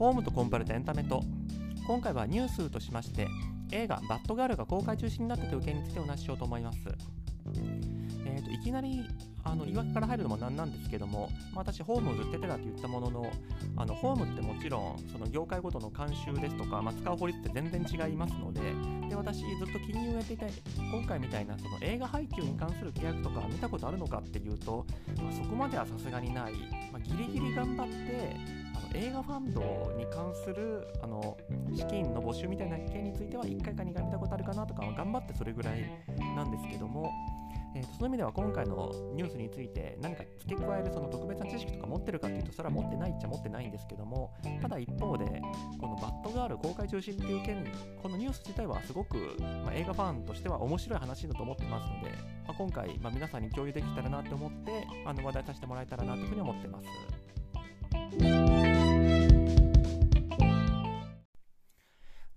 ホームとコンパルトエンタメと今回はニュースとしまして映画「バッドガール」が公開中止になったという件についてお話ししようと思います。えーと、いきなりあの言い訳から入るのもなんなんですけども、まあ、私、ホームをずっとやってたって言ったものの、あのホームってもちろんその業界ごとの慣習ですとか、まあ、使う法律って全然違いますので、で私、ずっと金融をやっていた今回みたいなその映画配給に関する契約とか見たことあるのかっていうと、まあ、そこまではさすがにない、まあ、ギリギリ頑張って、の映画ファンドに関するあの資金の募集みたいな件については1回か2回見たことあるかなとか、頑張ってそれぐらいなんですけども、えー、その意味では今回のニュースについて何か付け加えるその特別な知識とか持ってるかっていうとそれは持ってないっちゃ持ってないんですけどもただ一方でこのバッドガール公開中止っていう件このニュース自体はすごく、まあ、映画ファンとしては面白い話だと思ってますので、まあ、今回、まあ、皆さんに共有できたらなと思ってあの話題させてもらえたらなというふうに思ってます。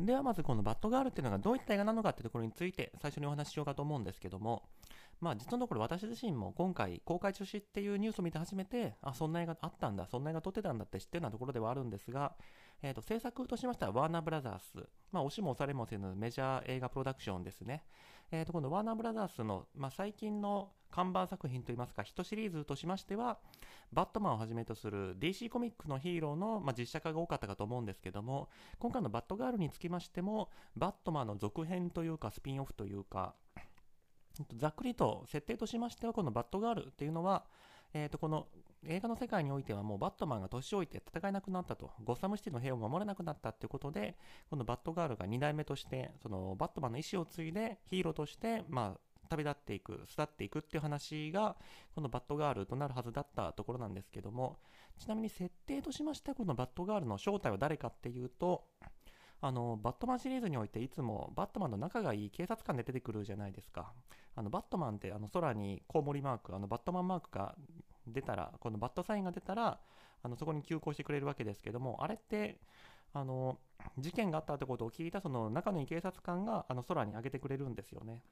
ではまずこのバットガールっていうのがどういった映画なのかってところについて最初にお話ししようかと思うんですけどもまあ実のところ私自身も今回公開中止っていうニュースを見て初めてあそんな映画あったんだそんな映画撮ってたんだって知ってるようなところではあるんですが、えー、と制作としましてはワーナーブラザースまあ押しも押されもせぬメジャー映画プロダクションですね。えー、とこのワーナーブラザースの、まあ、最近の看板作品といいますかヒットシリーズとしましてはバットマンをはじめとする DC コミックのヒーローの、まあ、実写化が多かったかと思うんですけども今回のバットガールにつきましてもバットマンの続編というかスピンオフというかざっくりと設定としましてはこのバットガールっていうのは、えー、とこの映画の世界においてはもうバットマンが年老いて戦えなくなったと、ゴッサムシティの兵を守れなくなったっていうことで、このバットガールが2代目として、そのバットマンの意思を継いでヒーローとして、まあ、旅立っていく、巣立っていくっていう話が、このバットガールとなるはずだったところなんですけども、ちなみに設定としましては、このバットガールの正体は誰かっていうと、あの、バットマンシリーズにおいていつもバットマンの仲がいい警察官で出てくるじゃないですか。あの、バットマンってあの空にコウモリマーク、あの、バットマンマークが出たら、このバットサインが出たら、あのそこに急行してくれるわけですけども、あれって、あの事件があったってことを聞いたその仲のいい警察官があの空に上げてくれるんですよね。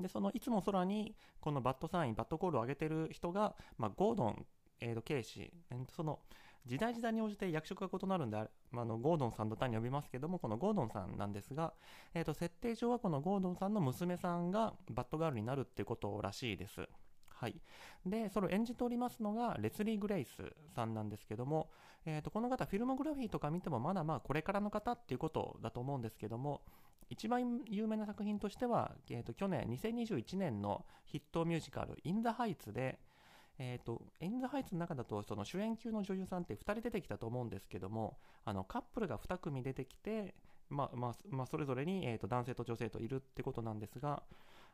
で、そのいつも空にこのバットサイン、バットコールを上げてる人が、まあ、ゴードン、えー、と警視、えー、その時代時代に応じて役職が異なるんである、まあ、のゴードンさんと単に呼びますけども、このゴードンさんなんですが、えー、と設定上はこのゴードンさんの娘さんがバットガールになるっていうことらしいです。はい、でそれを演じておりますのがレスリー・グレイスさんなんですけども、えー、とこの方フィルモグラフィーとか見てもまだまあこれからの方っていうことだと思うんですけども一番有名な作品としては、えー、と去年2021年のヒットミュージカル「イン・ザ・ハイツで」えーと、イン・ザ・ハイツの中だとその主演級の女優さんって2人出てきたと思うんですけどもあのカップルが2組出てきて、まあまあまあ、それぞれに、えー、と男性と女性といるってことなんですが、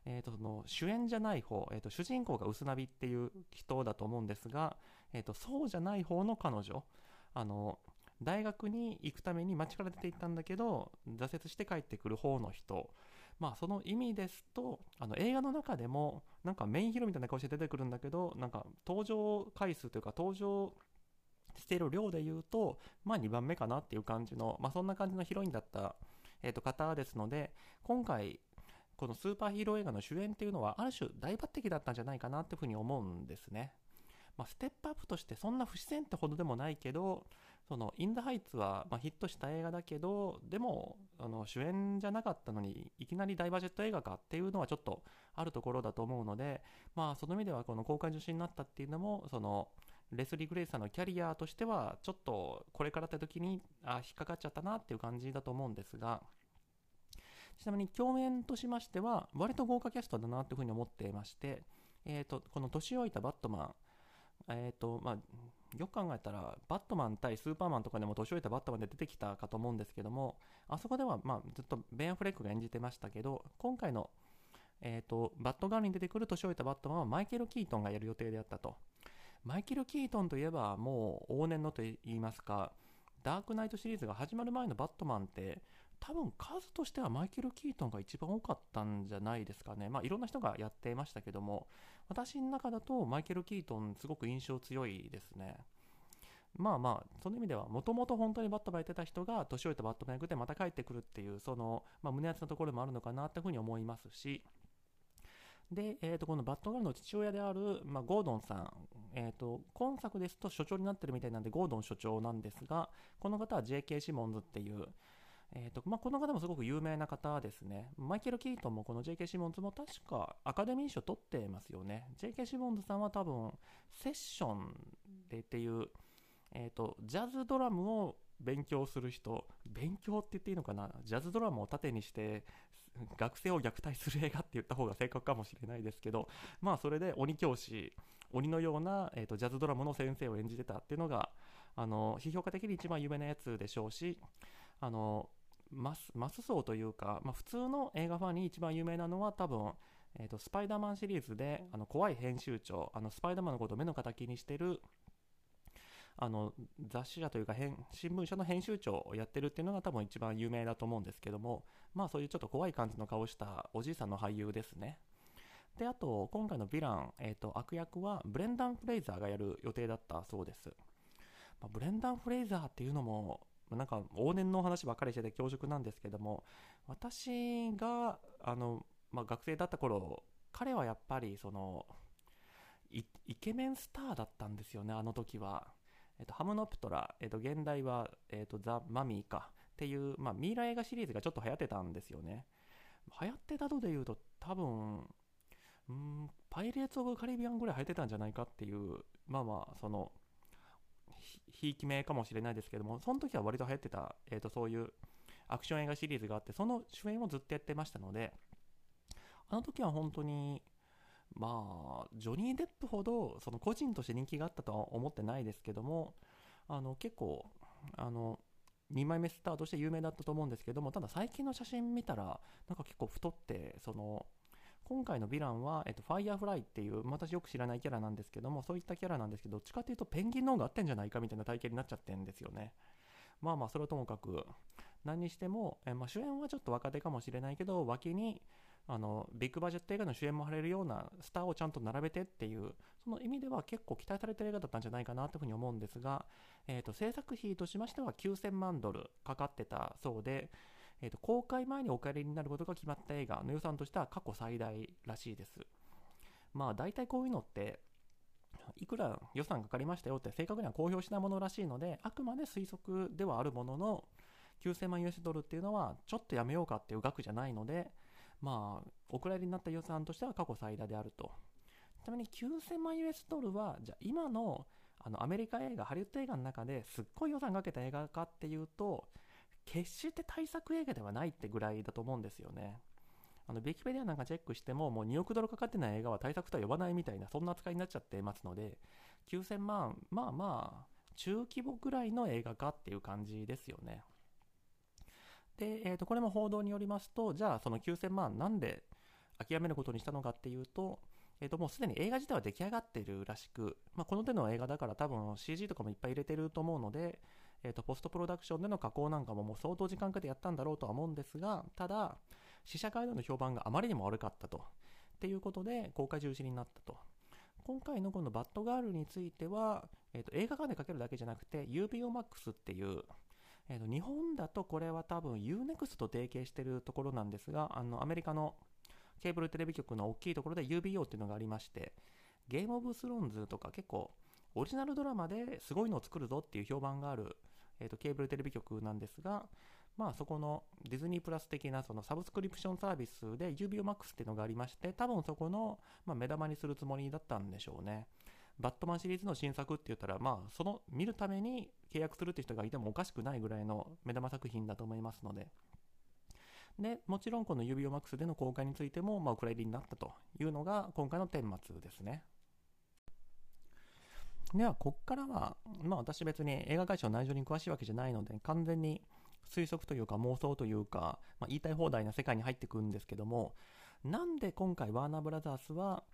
えー、とその主演じゃない方、えー、と主人公が薄ナビっていう人だと思うんですが、えー、とそうじゃない方の彼女あの大学に行くために街から出て行ったんだけど挫折して帰ってくる方の人まあその意味ですとあの映画の中でもなんかメインヒロみたいな顔して出てくるんだけどなんか登場回数というか登場している量で言うとまあ2番目かなっていう感じのまあそんな感じのヒロインだった、えー、と方ですので今回このスーパーヒーロー映画の主演っていうのはある種大抜擢だったんじゃないかなっていうふうに思うんですね。まあ、ステップアップとしてそんな不自然ってほどでもないけどそのイン・ダ・ハイツはまヒットした映画だけどでもあの主演じゃなかったのにいきなり大バジェット映画かっていうのはちょっとあるところだと思うのでまあその意味ではこの公開中止になったっていうのもそのレスリー・グレイスさんのキャリアとしてはちょっとこれからって時にあ引っかかっちゃったなっていう感じだと思うんですがちなみに共演としましては、割と豪華キャストだなというふうに思っていまして、えーと、この年老いたバットマン、えーとまあ、よく考えたら、バットマン対スーパーマンとかでも年老いたバットマンで出てきたかと思うんですけども、あそこでは、まあ、ずっとベン・アフレックが演じてましたけど、今回の、えーと、バットガールに出てくる年老いたバットマンはマイケル・キートンがやる予定であったと。マイケル・キートンといえば、もう往年のと言いますか、ダークナイトシリーズが始まる前のバットマンって、多分数としてはマイケル・キートンが一番多かったんじゃないですかね。まあいろんな人がやってましたけども、私の中だとマイケル・キートンすごく印象強いですね。まあまあ、その意味では、もともと本当にバットマンやってた人が年老いたバットマン役でまた帰ってくるっていう、その、まあ、胸熱なところもあるのかなっていうふうに思いますし、で、えー、とこのバッドガールの父親である、まあ、ゴードンさん、えー、と今作ですと所長になってるみたいなんでゴードン所長なんですがこの方は J.K. シモンズっていう、えーとまあ、この方もすごく有名な方ですねマイケル・キートンもこの J.K. シモンズも確かアカデミー賞取ってますよね J.K. シモンズさんは多分セッションでっていう、えー、とジャズドラムを勉強する人勉強って言っていいのかな？ジャズドラムを盾にして学生を虐待する映画って言った方が正確かもしれないですけどまあそれで鬼教師鬼のような、えーと、ジャズドラムの先生を演じてたっていうのがあの批評家的に一番有名なやつでしょうしあのマスマス層というか、まあ、普通の映画ファンに一番有名なのは多分、えーと、スパイダーマンシリーズであの怖い編集長あのスパイダーマンのことを目の敵にしてるあの雑誌社というか新聞社の編集長をやってるっていうのが多分一番有名だと思うんですけどもまあそういうちょっと怖い感じの顔したおじいさんの俳優ですね。であと今回のヴィラン、えーと、悪役はブレンダン・フレイザーがやる予定だったそうです、まあ、ブレンダン・フレイザーっていうのもなんか往年の話ばっかりしてて恐縮なんですけども私があの、まあ、学生だった頃彼はやっぱりそのイケメンスターだったんですよねあの時はえっと、ハムノプトラ、えっと、現代は、えっと、ザ・マミーかっていう、まあ、ミイラ映画シリーズがちょっと流行ってたんですよね。流行ってたとで言うと、多分、うん、パイレーツ・オブ・カリビアンぐらい流行ってたんじゃないかっていう、まあまあ、その、ひいき目かもしれないですけども、その時は割と流行ってた、えっと、そういうアクション映画シリーズがあって、その主演をずっとやってましたので、あの時は本当に、まあ、ジョニー・デップほどその個人として人気があったとは思ってないですけども、あの結構、あの2枚目スターとして有名だったと思うんですけども、ただ最近の写真見たら、なんか結構太って、その今回のヴィランは、えっと、ファイヤーフライっていう、私よく知らないキャラなんですけども、そういったキャラなんですけど、どっちかというとペンギンの方が合ってんじゃないかみたいな体型になっちゃってるんですよね。まあまあ、それはともかく、何にしても、えまあ、主演はちょっと若手かもしれないけど、脇に、あのビッグバジェット映画の主演も張れるようなスターをちゃんと並べてっていうその意味では結構期待されてる映画だったんじゃないかなというふうに思うんですが、えーと、制作費としましては9000万ドルかかってたそうで、えーと、公開前にお帰りになることが決まった映画の予算としては過去最大らしいですまあ大体こういうのっていくら予算かかりましたよって正確には公表しないものらしいのであくまで推測ではあるものの9000万 US ドルっていうのはちょっとやめようかっていう額じゃないのでまあ、お蔵入りになった予算としては過去最大であると。ちなみに9000万 US ドルは、じゃあ今のあのアメリカ映画、ハリウッド映画の中ですっごい予算かけた映画かっていうと、決して大作映画ではないってぐらいだと思うんですよね。あの、ビキペディアなんかチェックしても、もう2億ドルかかってない映画は大作とは呼ばないみたいな、そんな扱いになっちゃってますので、9000万、まあまあ、中規模ぐらいの映画かっていう感じですよね。で、えー、とこれも報道によりますと、じゃあその9000万なんで諦めることにしたのかっていうと、えー、ともうすでに映画自体は出来上がってるらしく、まあ、この手の映画だから多分 CG とかもいっぱい入れてると思うので、えー、とポストプロダクションでの加工なんかももう相当時間かけてやったんだろうとは思うんですが、ただ、試写会での評判があまりにも悪かったと。っていうことで公開中止になったと。今回のこのバッドガールについては、えー、と映画館でかけるだけじゃなくて UBOMAX っていうえー、と日本だとこれは多分 UNEXT と提携してるところなんですが、あのアメリカのケーブルテレビ局の大きいところで UBO っていうのがありまして、ゲームオブスローンズとか結構オリジナルドラマですごいのを作るぞっていう評判がある、えー、とケーブルテレビ局なんですが、まあそこのディズニープラス的なそのサブスクリプションサービスで UBOMAX っていうのがありまして、多分そこの、ま、目玉にするつもりだったんでしょうね。バットマンシリーズの新作って言ったら、まあ、その見るために契約するって人がいてもおかしくないぐらいの目玉作品だと思いますので。で、もちろんこの指輪マックスでの公開についても、まあ、お蔵入りになったというのが今回の顛末ですね。では、こっからは、まあ私別に映画会社の内情に詳しいわけじゃないので、完全に推測というか妄想というか、まあ、言いたい放題な世界に入ってくるんですけども、なんで今回ワーナーブラザースは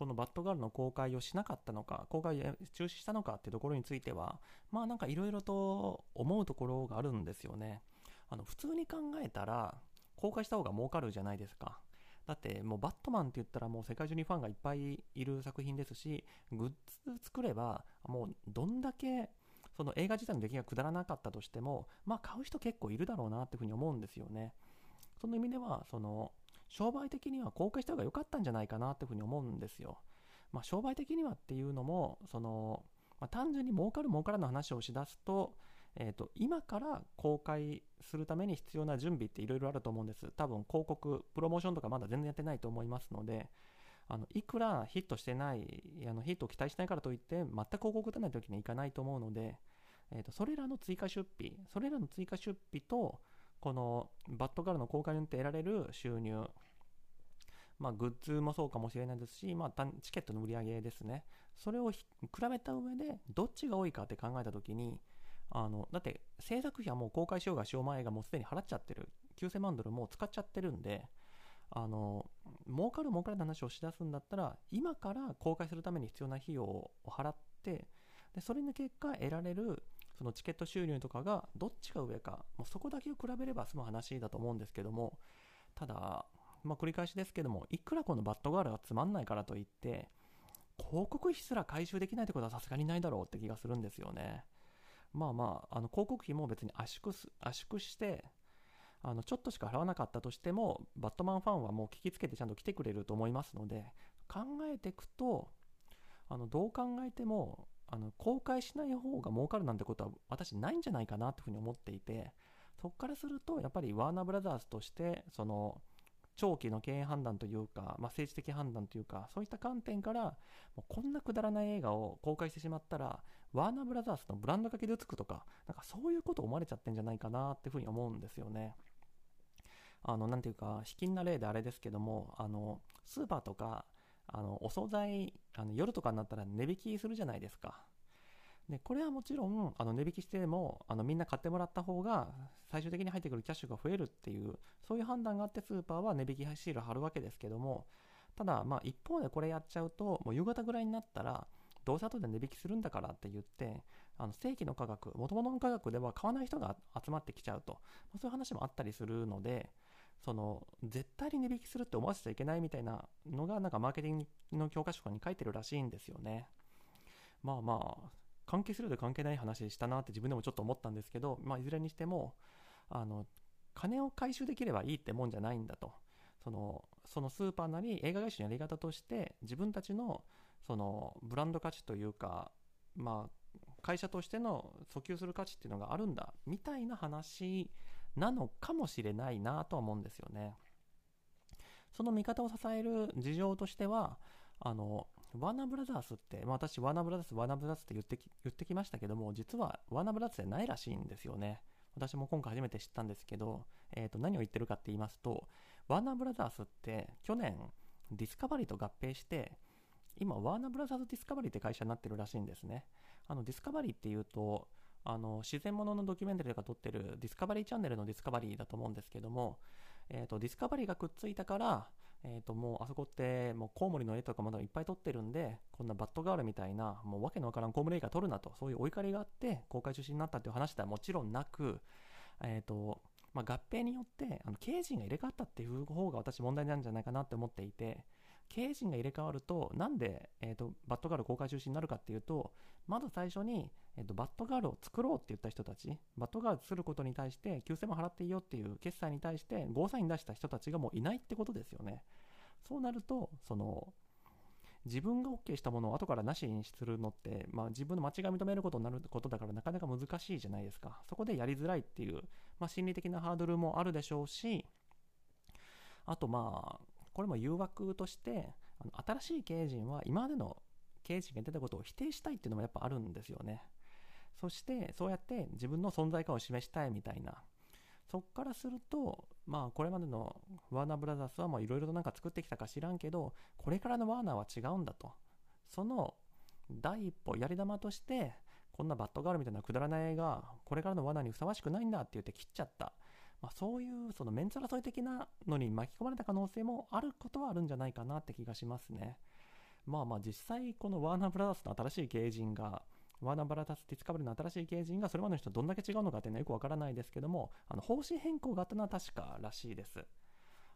このバッドガールの公開をしなかったのか、公開を中止したのかってところについては、まあなんかいろいろと思うところがあるんですよね。あの、普通に考えたら、公開した方が儲かるじゃないですか。だってもうバットマンって言ったらもう世界中にファンがいっぱいいる作品ですし、グッズ作ればもうどんだけその映画自体の出来がくだらなかったとしても、まあ買う人結構いるだろうなっていうふうに思うんですよね。その意味では、その商売的には公開した方が良かったんじゃないかなっていうふうに思うんですよ。まあ、商売的にはっていうのも、その、まあ、単純に儲かる儲からの話をしだすと、えーと、今から公開するために必要な準備っていろいろあると思うんです。多分広告、プロモーションとかまだ全然やってないと思いますので、あのいくらヒットしてない、あのヒットを期待しないからといって、全く広告打たない時にはいかないと思うので、えーと、それらの追加出費、それらの追加出費と、このバットガールの公開によって得られる収入、まあ、グッズもそうかもしれないですし、まあ、チケットの売り上げですね。それを比べた上で、どっちが多いかって考えたときに、あの、だって制作費はもう公開しようがしよう前がもうすでに払っちゃってる。9000万ドルもう使っちゃってるんで、あの、儲かる儲かるの話をしだすんだったら、今から公開するために必要な費用を払って、で、それの結果得られるそのチケット収入とかがどっちが上か、もうそこだけを比べれば済む話だと思うんですけども、ただ、まあ、繰り返しですけども、いくらこのバッドガールがつまんないからといって、広告費すら回収できないってことはさすがにないだろうって気がするんですよね。まあまあ、あの広告費も別に圧縮圧縮して、あのちょっとしか払わなかったとしても、バットマンファンはもう聞きつけてちゃんと来てくれると思いますので、考えていくと、あのどう考えても、あの公開しない方が儲かるなんてことは私ないんじゃないかなというふうに思っていて、そこからすると、やっぱりワーナーブラザーズとして、その長期の経営判断というか、まあ、政治的判断というか、そういった観点から、もうこんなくだらない映画を公開してしまったら、ワーナーブラザーズのブランド掛けでつくとか、なんかそういうこと思われちゃってんじゃないかなっていうふうに思うんですよね。あの、なんていうか、卑近な例であれですけども、あの、スーパーとか、あの、お惣菜、あの夜とかになったら値引きするじゃないですか。で、これはもちろん、あの、値引きしても、あの、みんな買ってもらった方が、最終的に入ってくるキャッシュが増えるっていう、そういう判断があってスーパーは値引きシール貼るわけですけども、ただ、まあ、一方でこれやっちゃうと、もう夕方ぐらいになったら、どうせ後で値引きするんだからって言って、あの正規の価格、元々の価格では買わない人が集まってきちゃうと、まあ、そういう話もあったりするので、その絶対に値引きするって思わせちゃいけないみたいなのがなんかマーケティングの教科書に書いてるらしいんですよね。まあまあ、関係するで関係ない話したなって自分でもちょっと思ったんですけど、まあ、いずれにしても、あの、金を回収できればいいってもんじゃないんだと。その、そのスーパーなり映画会社のやり方として、自分たちの、その、ブランド価値というか、まあ、会社としての訴求する価値っていうのがあるんだ、みたいな話なのかもしれないなとは思うんですよね。その見方を支える事情としては、あの、ワーナーブラザースって、まあ、私、ワーナーブラザース、ワーナーブラザースって言ってき言ってきましたけども、実はワーナーブラザースじゃないらしいんですよね。私も今回初めて知ったんですけど、えー、と何を言ってるかって言いますと、ワーナーブラザースって去年ディスカバリーと合併して、今、ワーナーブラザーズディスカバリーって会社になってるらしいんですね。あのディスカバリーっていうと、あの自然物のドキュメンタリーとか撮ってるディスカバリーチャンネルのディスカバリーだと思うんですけども、えーと、ディスカバリーがくっついたから、えー、ともうあそこってもうコウモリの絵とかまだいっぱい撮ってるんでこんなバットガールみたいなもうわけのわからんコウモリ映画撮るなとそういうお怒りがあって公開中止になったっていう話ではもちろんなく、えーとまあ、合併によってあの経営陣が入れ替わったっていう方が私問題なんじゃないかなって思っていて経営陣が入れ替わるとなんで、えーと、バットガール公開中止になるかっていうとまず最初に、えーと、バットガールを作ろうって言った人たちバットガール作ることに対して9000万払っていいよっていう決裁に対してゴーサイン出した人たちがもういないってことですよね。そうなるとその自分が OK したものを後からなしにするのって、まあ、自分の間違いを認めることになることだからなかなか難しいじゃないですか。そこでやりづらいっていう、まあ、心理的なハードルもあるでしょうしあとまあこれも誘惑としてあの新しい経営陣は今までの経営陣が言ってたことを否定したいっていうのもやっぱあるんですよね。そしてそうやって自分の存在感を示したいみたいな。そこからするとまあこれまでのワーナーブラザースはいろいろとなんか作ってきたか知らんけどこれからのワーナーは違うんだと。その第一歩やり玉としてこんなバットガールみたいなくだらない映画これからのワーナーにふさわしくないんだって言って切っちゃった。まあ、そういうそのメンツ争い的なのに巻き込まれた可能性もあることはあるんじゃないかなって気がしますね。まあまあ実際このワーナーブラザースの新しい経営陣がワーナーブラザースディスカバリーの新しい経営陣がそれまでの人とどんだけ違うのかっていうのはよくわからないですけどもあの方針変更があったのは確からしいです。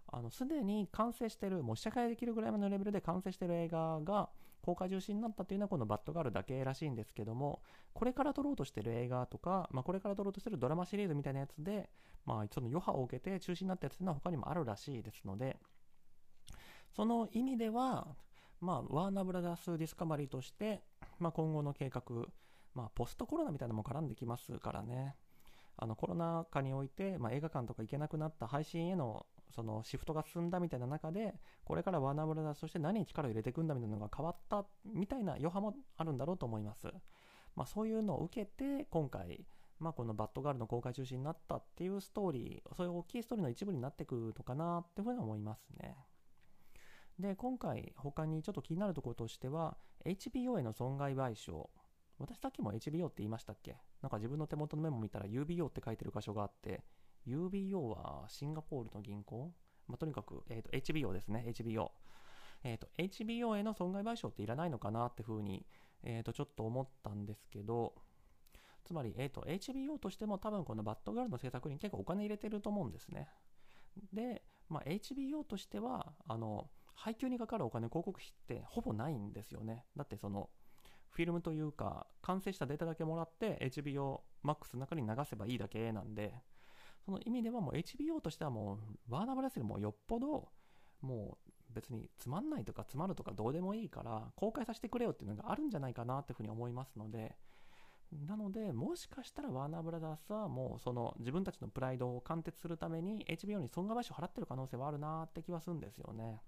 あのすでに完成してるもう試写会できるぐらいのレベルで完成してる映画が公開重視になったっていうのはこのバッドガールだけらしいんですけども、これから撮ろうとしてる映画とか、まあ、これから撮ろうとしてるドラマシリーズみたいなやつで、まあ、その余波を受けて中止になったやつっていうのは他にもあるらしいですので、その意味では、まあ、ワーナーブラザースディスカバリーとして、まあ、今後の計画、まあ、ポストコロナみたいなのも絡んできますからね。あのコロナ禍において、まあ、映画館とか行けなくなった配信へのそのシフトが進んだみたいな中で、これからワーナーブラザーとして何に力を入れていくんだみたいなのが変わったみたいな余波もあるんだろうと思います。まあ、そういうのを受けて、今回、まあ、このバッドガールの公開中止になったっていうストーリー、そういう大きいストーリーの一部になってくるのかなっていうふうに思いますね。で、今回他にちょっと気になるところとしては、HBO への損害賠償。私さっきも HBO って言いましたっけ？なんか自分の手元のメモ見たら UBO って書いてる箇所があって、UBO はシンガポールの銀行？まあ、とにかく、えーと、HBO ですね、HBO。えーと、HBO への損害賠償っていらないのかなってふうに、えーと、ちょっと思ったんですけど、つまり、えーと、HBO としても多分このバッドガールの制作に結構お金入れてると思うんですね。で、まあ、HBO としては、あの、配給にかかるお金、広告費ってほぼないんですよね。だってその、フィルムというか、完成したデータだけもらって HBO Max の中に流せばいいだけなんで、その意味ではもう HBO としてはもう、ワーナーブラスよりもよっぽど、もう別につまんないとかつまるとかどうでもいいから、公開させてくれよっていうのがあるんじゃないかなっていうふうに思いますので、なので、もしかしたらワーナーブラザースはもうその自分たちのプライドを貫徹するために HBO に損害賠償を払ってる可能性はあるなって気はするんですよね。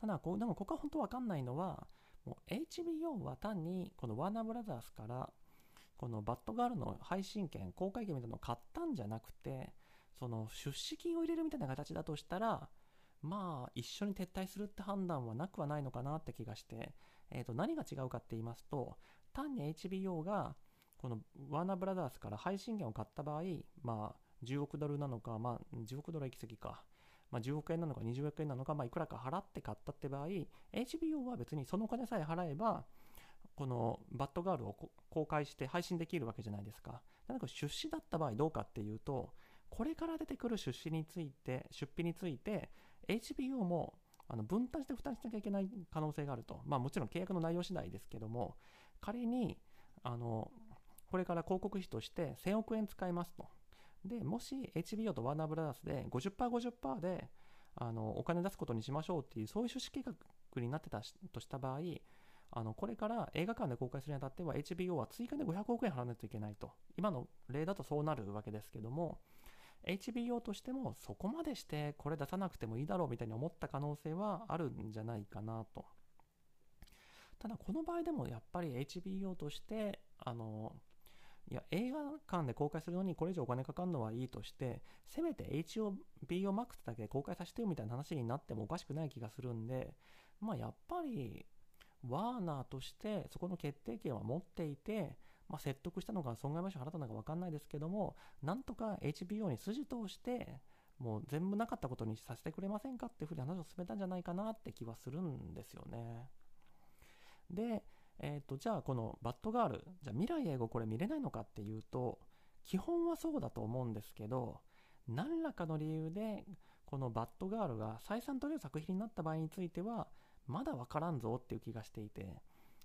ただこう、でもここは本当わかんないのは、もう HBO は単にこのワーナーブラザースからこのバッドガールの配信権、公開権みたいなのを買ったんじゃなくて、その出資金を入れるみたいな形だとしたら、まあ、一緒に撤退するって判断はなくはないのかなって気がして、えっ、ー、と、何が違うかって言いますと、単に HBO が、このワーナーブラザースから配信権を買った場合、まあ、10億ドルなのか、まあ、10億ドル行き過ぎか、まあ、10億円なのか20億円なのか、まあ、いくらか払って買ったって場合、HBO は別にそのお金さえ払えば、このバッドガールを公開して配信できるわけじゃないですか。なんか出資だった場合どうかっていうと、これから出てくる出資について、出費について、HBO もあの分担して負担しなきゃいけない可能性があると。まあもちろん契約の内容次第ですけども、仮に、あの、これから広告費として1000億円使いますと。で、もし HBO とワーナーブラザースで50%、50%で、あの、お金出すことにしましょうっていう、そういう出資計画になってたとした場合、あのこれから映画館で公開するにあたっては HBO は追加で500億円払わないといけないと。今の例だとそうなるわけですけども HBO としてもそこまでしてこれ出さなくてもいいだろうみたいに思った可能性はあるんじゃないかなと。ただこの場合でもやっぱり HBO としてあのいや映画館で公開するのにこれ以上お金かかるのはいいとしてせめて HBO Max だけ公開させてよみたいな話になってもおかしくない気がするんでまあやっぱりワーナーとしてそこの決定権は持っていて、まあ、説得したのか損害賠償払ったのか分かんないですけども、なんとか HBO に筋通して、もう全部なかったことにさせてくれませんかっていうふうに話を進めたんじゃないかなって気はするんですよね。で、え、ー、と、じゃあこのバッドガール、じゃあ未来英語これ見れないのかっていうと、基本はそうだと思うんですけど、何らかの理由で、このバッドガールが採算取れる作品になった場合については、まだ分からんぞっていう気がしていて、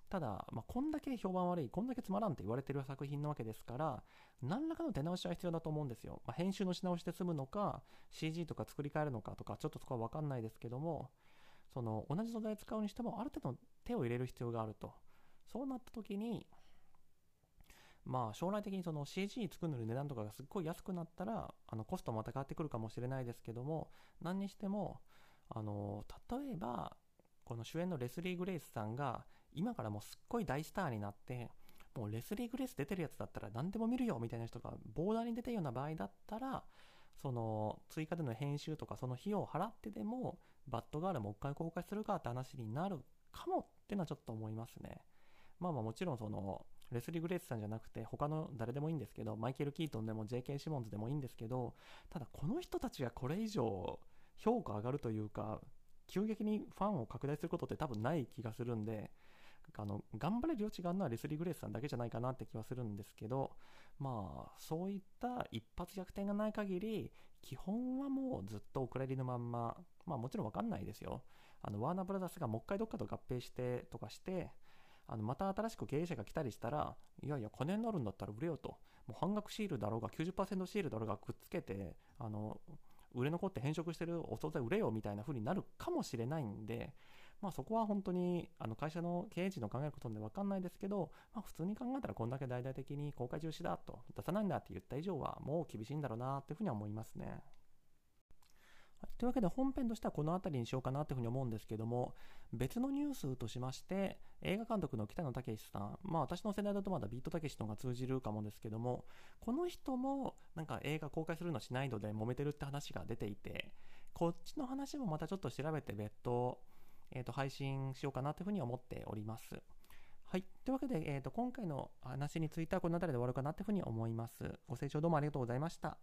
ただ、まあ、こんだけ評判悪い、こんだけつまらんって言われてる作品なわけですから、何らかの手直しは必要だと思うんですよ。まあ、編集のし直しで済むのか、CG とか作り変えるのかとか、ちょっとそこは分かんないですけども、その同じ素材使うにしても、ある程度手を入れる必要があると。そうなった時に、まあ将来的にその CG 作る値段とかがすっごい安くなったら、あのコストもまた変わってくるかもしれないですけども、何にしても、あの、例えば、この主演のレスリー・グレイスさんが今からもうすっごい大スターになってもうレスリー・グレイス出てるやつだったら何でも見るよみたいな人がボーダーに出てるような場合だったらその追加での編集とかその費用を払ってでもバッドガールもう一回公開するかって話になるかもってのはちょっと思いますねまあまあもちろんそのレスリー・グレイスさんじゃなくて他の誰でもいいんですけどマイケル・キートンでも J.K. シモンズでもいいんですけどただこの人たちがこれ以上評価上がるというか急激にファンを拡大することって多分ない気がするんで、あの、頑張れる余地があるのはレスリー・グレースさんだけじゃないかなって気はするんですけど、まあ、そういった一発逆転がない限り、基本はもうずっとお蔵入りのまんま、まあもちろんわかんないですよ。あの、ワーナーブラザースがもう一回どっかと合併してとかして、あの、また新しく経営者が来たりしたら、いやいや、金になるんだったら売れよと。もう半額シールだろうが、90%シールだろうがくっつけて、あの、売れ残って変色してるお惣菜売れよみたいな風になるかもしれないんで、まあ、そこは本当にあの会社の経営陣の考えることで分かんないですけど、まあ、普通に考えたらこんだけ大々的に公開中止だと出さないんだって言った以上はもう厳しいんだろうなっていうふうには思いますね。というわけで本編としてはこの辺りにしようかなというふうに思うんですけども別のニュースとしまして映画監督の北野武さんまあ私の世代だとまだビートたけしのが通じるかもですけどもこの人もなんか映画公開するのしないので揉めてるって話が出ていてこっちの話もまたちょっと調べて別途、えー、と配信しようかなというふうに思っておりますはい。というわけで、えー、と今回の話についてはこの辺りで終わるかなというふうに思います。ご清聴どうもありがとうございました。